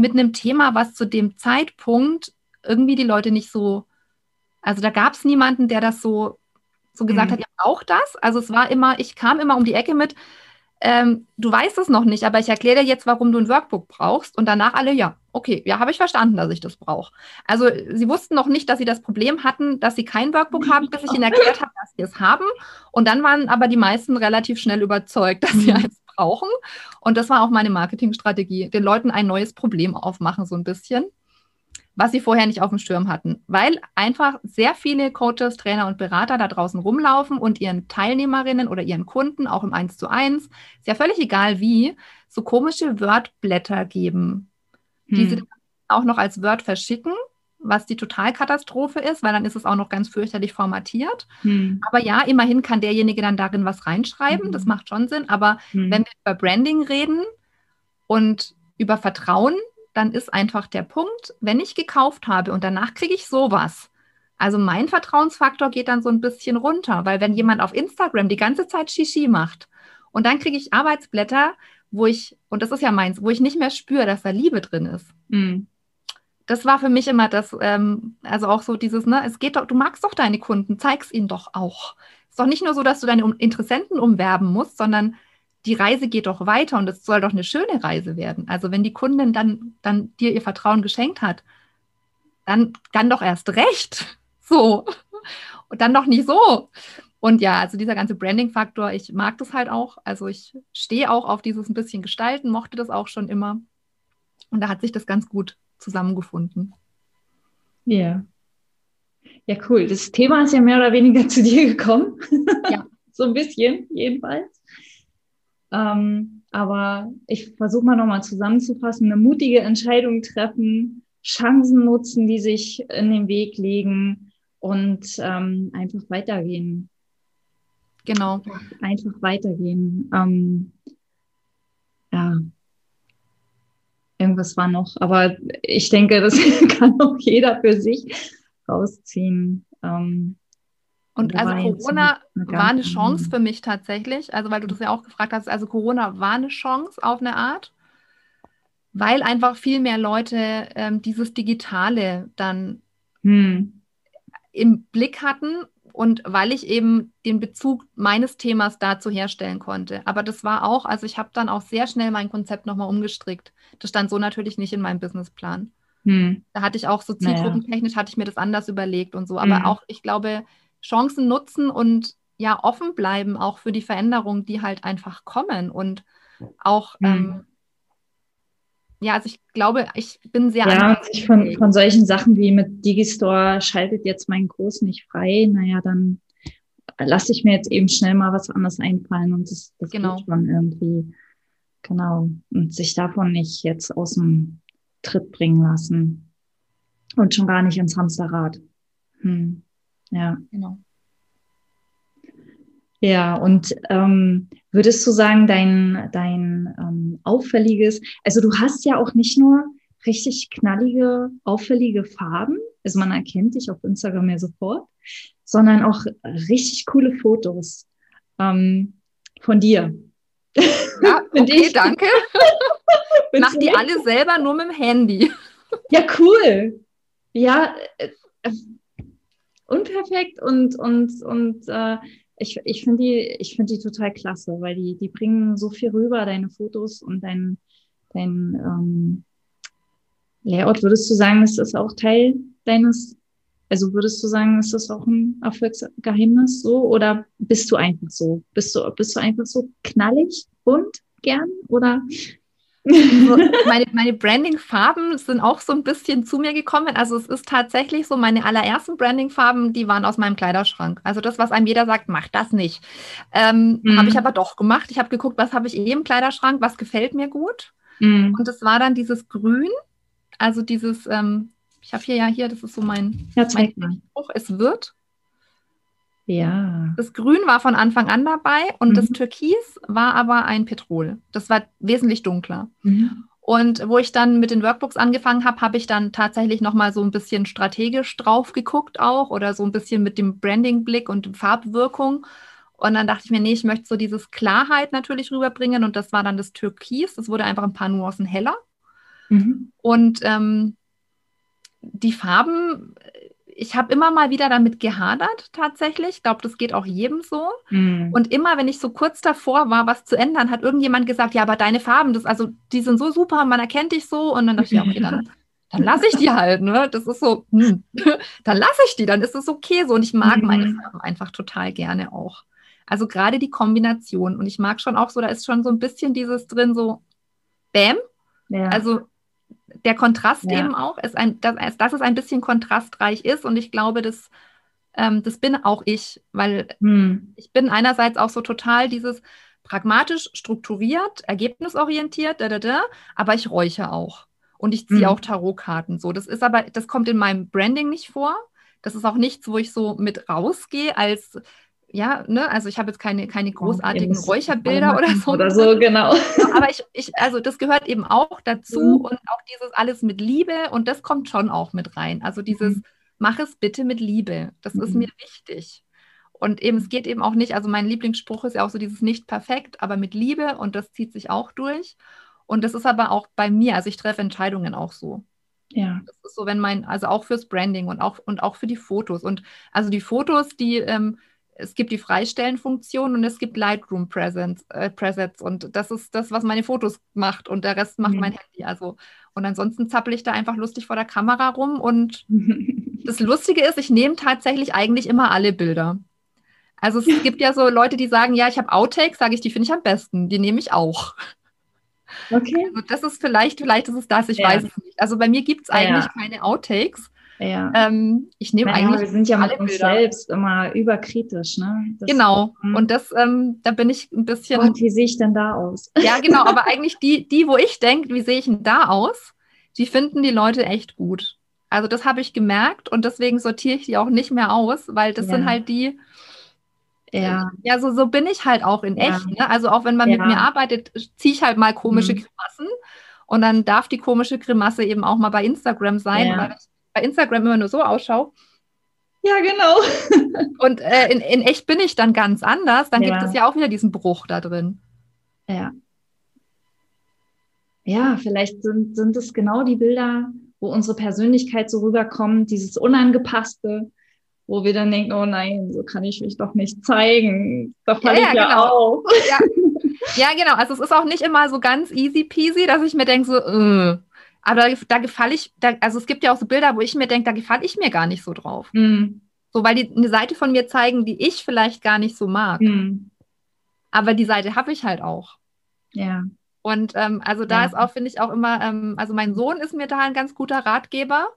mit einem Thema, was zu dem Zeitpunkt irgendwie die Leute nicht so, also da gab es niemanden, der das so, so gesagt mhm. hat, ihr braucht das. Also es war immer, ich kam immer um die Ecke mit, ähm, du weißt es noch nicht, aber ich erkläre dir jetzt, warum du ein Workbook brauchst. Und danach alle, ja, okay, ja, habe ich verstanden, dass ich das brauche. Also sie wussten noch nicht, dass sie das Problem hatten, dass sie kein Workbook haben, bis ich ihnen erklärt habe, dass sie es haben. Und dann waren aber die meisten relativ schnell überzeugt, *laughs* dass sie mhm. eins brauchen. Und das war auch meine Marketingstrategie, den Leuten ein neues Problem aufmachen, so ein bisschen was sie vorher nicht auf dem Schirm hatten, weil einfach sehr viele Coaches, Trainer und Berater da draußen rumlaufen und ihren Teilnehmerinnen oder ihren Kunden auch im 1 zu 1, ist ja völlig egal wie, so komische Wordblätter geben, hm. die sie auch noch als Word verschicken, was die Totalkatastrophe ist, weil dann ist es auch noch ganz fürchterlich formatiert. Hm. Aber ja, immerhin kann derjenige dann darin was reinschreiben, hm. das macht schon Sinn. Aber hm. wenn wir über Branding reden und über Vertrauen, dann ist einfach der Punkt, wenn ich gekauft habe und danach kriege ich sowas. Also mein Vertrauensfaktor geht dann so ein bisschen runter, weil wenn jemand auf Instagram die ganze Zeit Shishi macht und dann kriege ich Arbeitsblätter, wo ich, und das ist ja meins, wo ich nicht mehr spüre, dass da Liebe drin ist. Das war für mich immer das, ähm, also auch so dieses, ne, es geht doch, du magst doch deine Kunden, zeig's ihnen doch auch. Ist doch nicht nur so, dass du deine Interessenten umwerben musst, sondern die Reise geht doch weiter und es soll doch eine schöne Reise werden. Also wenn die Kundin dann, dann dir ihr Vertrauen geschenkt hat, dann, dann doch erst recht. *laughs* So. Und dann doch nicht so. Und ja, also dieser ganze Branding-Faktor, ich mag das halt auch. Also ich stehe auch auf dieses ein bisschen Gestalten, mochte das auch schon immer. Und da hat sich das ganz gut zusammengefunden. Ja. Ja, cool. Das Thema ist ja mehr oder weniger *laughs* zu dir gekommen. Ja. *laughs* so ein bisschen, jedenfalls. Ähm, aber ich versuche mal nochmal zusammenzufassen. Eine mutige Entscheidung treffen, Chancen nutzen, die sich in den Weg legen und ähm, einfach weitergehen. Genau. Einfach weitergehen. Ähm, ja. Irgendwas war noch, aber ich denke, das *laughs* kann auch jeder für sich rausziehen. Ähm, und also Corona war eine Chance für mich tatsächlich, also weil du das ja auch gefragt hast, also Corona war eine Chance auf eine Art, weil einfach viel mehr Leute ähm, dieses Digitale dann hm. im Blick hatten und weil ich eben den Bezug meines Themas dazu herstellen konnte. Aber das war auch, also ich habe dann auch sehr schnell mein Konzept nochmal umgestrickt. Das stand so natürlich nicht in meinem Businessplan. Hm. Da hatte ich auch so zielgruppentechnisch, hatte ich mir das anders überlegt und so. Aber hm. auch, ich glaube, Chancen nutzen und ja offen bleiben auch für die Veränderungen, die halt einfach kommen und auch mhm. ähm, ja, also ich glaube, ich bin sehr ja, und sich von, von solchen Sachen wie mit Digistore schaltet jetzt meinen Kurs nicht frei, naja, dann lasse ich mir jetzt eben schnell mal was anderes einfallen und das, das genau. geht schon irgendwie. Genau. Und sich davon nicht jetzt aus dem Tritt bringen lassen. Und schon gar nicht ins Hamsterrad. Hm. Ja. Genau. Ja, und ähm, würdest du sagen, dein, dein ähm, auffälliges, also du hast ja auch nicht nur richtig knallige, auffällige Farben, also man erkennt dich auf Instagram ja sofort, sondern auch richtig coole Fotos ähm, von dir. Ja, *laughs* okay, ich. danke. *laughs* Mach die alle selber nur mit dem Handy. Ja, cool. Ja, äh, äh unperfekt und, und, und äh, ich, ich finde die, ich finde die total klasse, weil die, die bringen so viel rüber, deine Fotos und dein, dein ähm, Layout. Würdest du sagen, ist das auch Teil deines, also würdest du sagen, ist das auch ein Erfolgsgeheimnis so? Oder bist du einfach so? Bist du, bist du einfach so knallig, bunt, gern? Oder *laughs* meine, meine Branding-Farben sind auch so ein bisschen zu mir gekommen. Also es ist tatsächlich so, meine allerersten Branding-Farben, die waren aus meinem Kleiderschrank. Also das, was einem jeder sagt, mach das nicht. Ähm, mhm. Habe ich aber doch gemacht. Ich habe geguckt, was habe ich eh im Kleiderschrank, was gefällt mir gut. Mhm. Und es war dann dieses Grün, also dieses, ähm, ich habe hier ja hier, das ist so mein, ja, mein Spruch, es wird. Ja. Das Grün war von Anfang an dabei und mhm. das Türkis war aber ein Petrol. Das war wesentlich dunkler. Mhm. Und wo ich dann mit den Workbooks angefangen habe, habe ich dann tatsächlich nochmal so ein bisschen strategisch drauf geguckt auch oder so ein bisschen mit dem Branding-Blick und Farbwirkung. Und dann dachte ich mir, nee, ich möchte so dieses Klarheit natürlich rüberbringen und das war dann das Türkis. Das wurde einfach ein paar Nuancen heller. Mhm. Und ähm, die Farben ich habe immer mal wieder damit gehadert, tatsächlich. Ich glaube, das geht auch jedem so. Mhm. Und immer, wenn ich so kurz davor war, was zu ändern, hat irgendjemand gesagt, ja, aber deine Farben, das, also die sind so super, man erkennt dich so. Und dann dachte ich, ja, okay, dann, dann lasse ich die halt, ne? Das ist so, hm. *laughs* dann lasse ich die, dann ist es okay so. Und ich mag mhm. meine Farben einfach total gerne auch. Also gerade die Kombination. Und ich mag schon auch so, da ist schon so ein bisschen dieses drin, so Bäm. Ja. Also der Kontrast ja. eben auch, ist ein, dass, dass, es ein bisschen kontrastreich ist. Und ich glaube, das, ähm, das bin auch ich, weil hm. ich bin einerseits auch so total dieses pragmatisch strukturiert, ergebnisorientiert, da, da, da, aber ich räuche auch. Und ich ziehe hm. auch Tarotkarten. So, das ist aber, das kommt in meinem Branding nicht vor. Das ist auch nichts, wo ich so mit rausgehe als ja, ne, also ich habe jetzt keine, keine großartigen ja, Räucherbilder oder so. Oder so, genau. *laughs* Aber ich, ich, also das gehört eben auch dazu mhm. und auch dieses alles mit Liebe und das kommt schon auch mit rein. Also dieses, mhm. mach es bitte mit Liebe. Das mhm. ist mir wichtig. Und eben, es geht eben auch nicht, also mein Lieblingsspruch ist ja auch so dieses nicht perfekt, aber mit Liebe und das zieht sich auch durch. Und das ist aber auch bei mir, also ich treffe Entscheidungen auch so. Ja. Das ist so, wenn mein, also auch fürs Branding und auch, und auch für die Fotos. Und also die Fotos, die, ähm, es gibt die Freistellenfunktion und es gibt Lightroom Presents, äh, Presets und das ist das, was meine Fotos macht und der Rest macht mhm. mein Handy. Also und ansonsten zappel ich da einfach lustig vor der Kamera rum und *laughs* das Lustige ist, ich nehme tatsächlich eigentlich immer alle Bilder. Also es *laughs* gibt ja so Leute, die sagen, ja, ich habe Outtakes, sage ich, die finde ich am besten, die nehme ich auch. Okay. Also das ist vielleicht, vielleicht ist es das, ich ja. weiß es nicht. Also bei mir gibt es eigentlich ja. keine Outtakes. Ja. Ähm, ich nehme naja, eigentlich. Wir sind ja mit uns Bilder. selbst immer überkritisch, ne? Das genau. Ist, und das, ähm, da bin ich ein bisschen. Gott, wie sehe ich denn da aus? *laughs* Ja, genau. Aber *laughs* eigentlich die, die, wo ich denke, wie sehe ich denn da aus, die finden die Leute echt gut. Also das habe ich gemerkt und deswegen sortiere ich die auch nicht mehr aus, weil das ja. sind halt die. Ja, ja so, so bin ich halt auch in ja. echt. Ne? Also auch wenn man mit mir arbeitet, ziehe ich halt mal komische mhm. Grimassen und dann darf die komische Grimasse eben auch mal bei Instagram sein, weil ich bei Instagram immer nur so ausschaue. Ja, genau. *laughs* und äh, in, in echt bin ich dann ganz anders. Dann ja. gibt es ja auch wieder diesen Bruch da drin. Ja. Ja, vielleicht sind, sind es genau die Bilder, wo unsere Persönlichkeit so rüberkommt, dieses Unangepasste, wo wir dann denken, oh nein, so kann ich mich doch nicht zeigen. Da falle ja, ich ja, genau. auf. Ja. *laughs* ja. genau. Also es ist auch nicht immer so ganz easy peasy, dass ich mir denke, so, äh, aber da, da gefalle ich, da, also es gibt ja auch so Bilder, wo ich mir denke, da gefalle ich mir gar nicht so drauf. Mhm. So, weil die eine Seite von mir zeigen, die ich vielleicht gar nicht so mag. Mhm. Aber die Seite habe ich halt auch. Ja. Und ähm, also da ja. ist auch, finde ich, auch immer, ähm, also mein Sohn ist mir da ein ganz guter Ratgeber.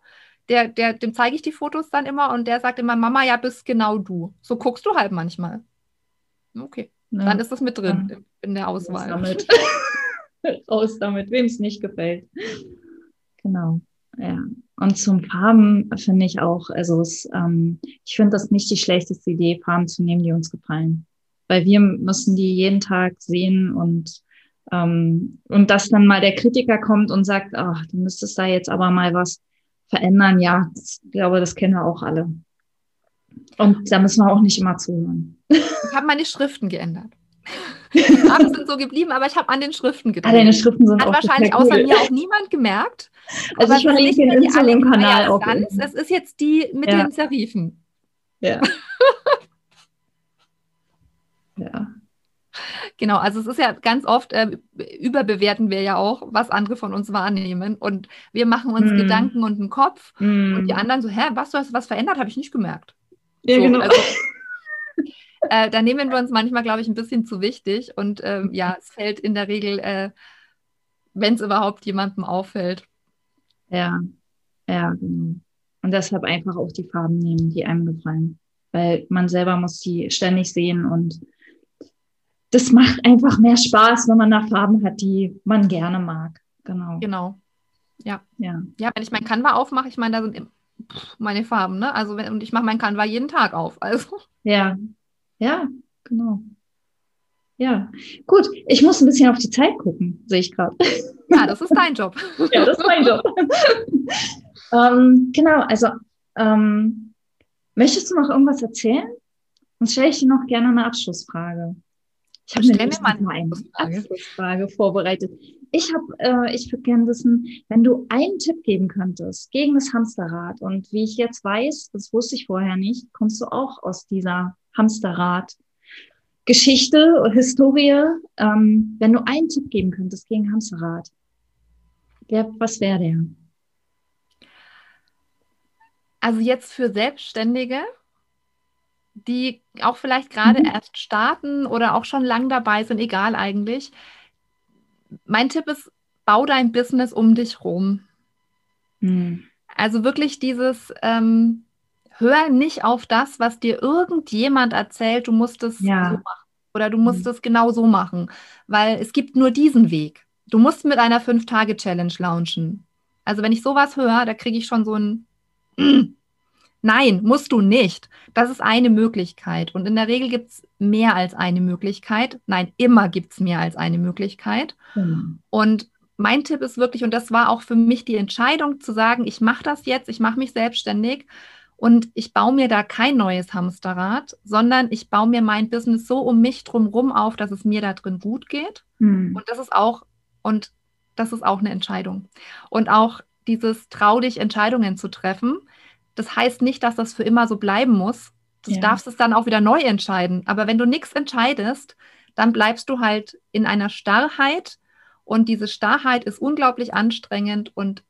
Der, der, dem zeige ich die Fotos dann immer und der sagt immer, Mama, ja, bist genau du. So guckst du halt manchmal. Okay. Ja. Dann ist das mit drin ja. in der Auswahl. Raus damit, *laughs* Raus damit wem es nicht gefällt. Genau, ja. Und zum Farben finde ich auch, also es, ähm, ich finde das nicht die schlechteste Idee, Farben zu nehmen, die uns gefallen. Weil wir müssen die jeden Tag sehen und ähm, und dass dann mal der Kritiker kommt und sagt, ach, du müsstest da jetzt aber mal was verändern, ja, das, ich glaube, das kennen wir auch alle. Und da müssen wir auch nicht immer zuhören. Ich habe meine Schriften geändert. *laughs* Die Farben sind so geblieben, aber ich habe an den Schriften gedacht. Ah, deine Schriften sind Hat auch wahrscheinlich außer mir auch niemand gemerkt. Also ich verlinke den Instagram-Kanal auch. Ganz, es ist jetzt die mit ja. den Serifen. Ja. *laughs* ja. Genau, also es ist ja ganz oft, äh, überbewerten wir ja auch, was andere von uns wahrnehmen. Und wir machen uns mm. Gedanken und einen Kopf. Mm. Und die anderen so, hä, was, du hast was verändert, habe ich nicht gemerkt. Ja, so, genau. Also, *laughs* äh, da nehmen wir uns manchmal, glaube ich, ein bisschen zu wichtig. Und ähm, ja, es fällt in der Regel, äh, wenn es überhaupt jemandem auffällt. Ja, ja, genau. Und deshalb einfach auch die Farben nehmen, die einem gefallen. Weil man selber muss die ständig sehen und das macht einfach mehr Spaß, wenn man da Farben hat, die man gerne mag. Genau. Genau. Ja. Ja, ja wenn ich mein Canva aufmache, ich meine, da sind meine Farben, ne? Also wenn, und ich mache mein Canva jeden Tag auf. Also. Ja, ja, genau. Ja, gut. Ich muss ein bisschen auf die Zeit gucken, sehe ich gerade. Ja, das ist dein Job. *laughs* ja, das ist mein Job. *laughs* ähm, genau, also ähm, möchtest du noch irgendwas erzählen? Sonst stelle ich dir noch gerne eine Abschlussfrage. Ich habe eine Abschlussfrage vorbereitet. Ich habe, äh, ich würde gerne wissen, wenn du einen Tipp geben könntest gegen das Hamsterrad und wie ich jetzt weiß, das wusste ich vorher nicht, kommst du auch aus dieser Hamsterrad Geschichte, Historie. Ähm, wenn du einen Tipp geben könntest gegen Hamsterrad, wer, was wäre der? Also jetzt für Selbstständige, die auch vielleicht gerade mhm. erst starten oder auch schon lang dabei sind, egal eigentlich. Mein Tipp ist, bau dein Business um dich rum. Mhm. Also wirklich dieses, ähm, hör nicht auf das, was dir irgendjemand erzählt, du musst es ja. so machen oder du musst mhm. es genau so machen, weil es gibt nur diesen Weg. Du musst mit einer Fünf-Tage-Challenge launchen. Also wenn ich sowas höre, da kriege ich schon so ein Nein, musst du nicht. Das ist eine Möglichkeit. Und in der Regel gibt es mehr als eine Möglichkeit. Nein, immer gibt es mehr als eine Möglichkeit. Mhm. Und mein Tipp ist wirklich, und das war auch für mich die Entscheidung zu sagen, ich mache das jetzt, ich mache mich selbstständig und ich baue mir da kein neues Hamsterrad, sondern ich baue mir mein Business so um mich drumherum auf, dass es mir da drin gut geht. Mhm. Und das ist auch, und das ist auch eine Entscheidung. Und auch dieses trau dich, Entscheidungen zu treffen das heißt nicht, dass das für immer so bleiben muss. Du ja. darfst es dann auch wieder neu entscheiden. Aber wenn du nichts entscheidest, dann bleibst du halt in einer Starrheit. Und diese Starrheit ist unglaublich anstrengend und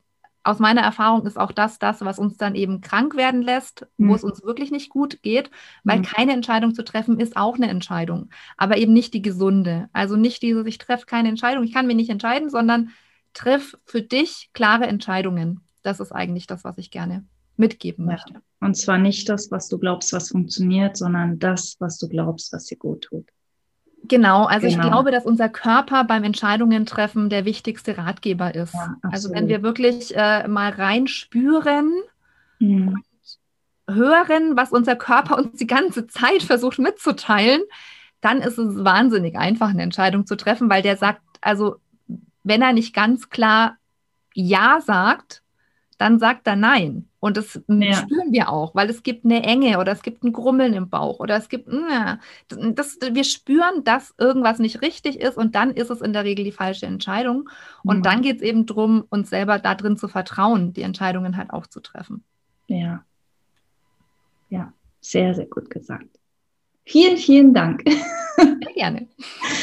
aus meiner Erfahrung ist auch das das, was uns dann eben krank werden lässt, mhm. wo es uns wirklich nicht gut geht, weil mhm. keine Entscheidung zu treffen ist auch eine Entscheidung, aber eben nicht die gesunde. Also nicht diese, ich treffe keine Entscheidung, ich kann mich nicht entscheiden, sondern triff für dich klare Entscheidungen. Das ist eigentlich das, was ich gerne mitgeben ja. möchte. Und zwar nicht das, was du glaubst, was funktioniert, sondern das, was du glaubst, was dir gut tut. Genau, also genau. ich glaube, dass unser Körper beim Entscheidungen treffen der wichtigste Ratgeber ist. Ja, also wenn wir wirklich äh, mal reinspüren mhm. und hören, was unser Körper uns die ganze Zeit versucht mitzuteilen, dann ist es wahnsinnig einfach, eine Entscheidung zu treffen, weil der sagt, also wenn er nicht ganz klar Ja sagt, dann sagt er Nein. Und das ja. spüren wir auch, weil es gibt eine Enge oder es gibt ein Grummeln im Bauch oder es gibt, ja, das, wir spüren, dass irgendwas nicht richtig ist und dann ist es in der Regel die falsche Entscheidung. Und mhm. dann geht es eben darum, uns selber da drin zu vertrauen, die Entscheidungen halt auch zu treffen. Ja. Ja, sehr, sehr gut gesagt. Vielen, vielen Dank. Sehr gerne.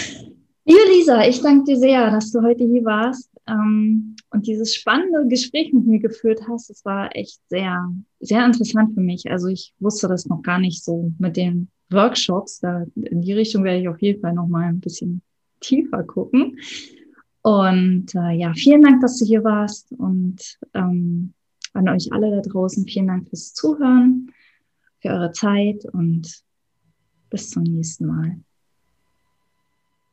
*laughs* Liebe Lisa, ich danke dir sehr, dass du heute hier warst ähm, und dieses spannende Gespräch mit mir geführt hast. Es war echt sehr, sehr interessant für mich. Also ich wusste das noch gar nicht so mit den Workshops. Da in die Richtung werde ich auf jeden Fall noch mal ein bisschen tiefer gucken. Und äh, ja, vielen Dank, dass du hier warst und ähm, an euch alle da draußen vielen Dank fürs Zuhören, für eure Zeit und bis zum nächsten Mal.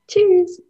Tschüss.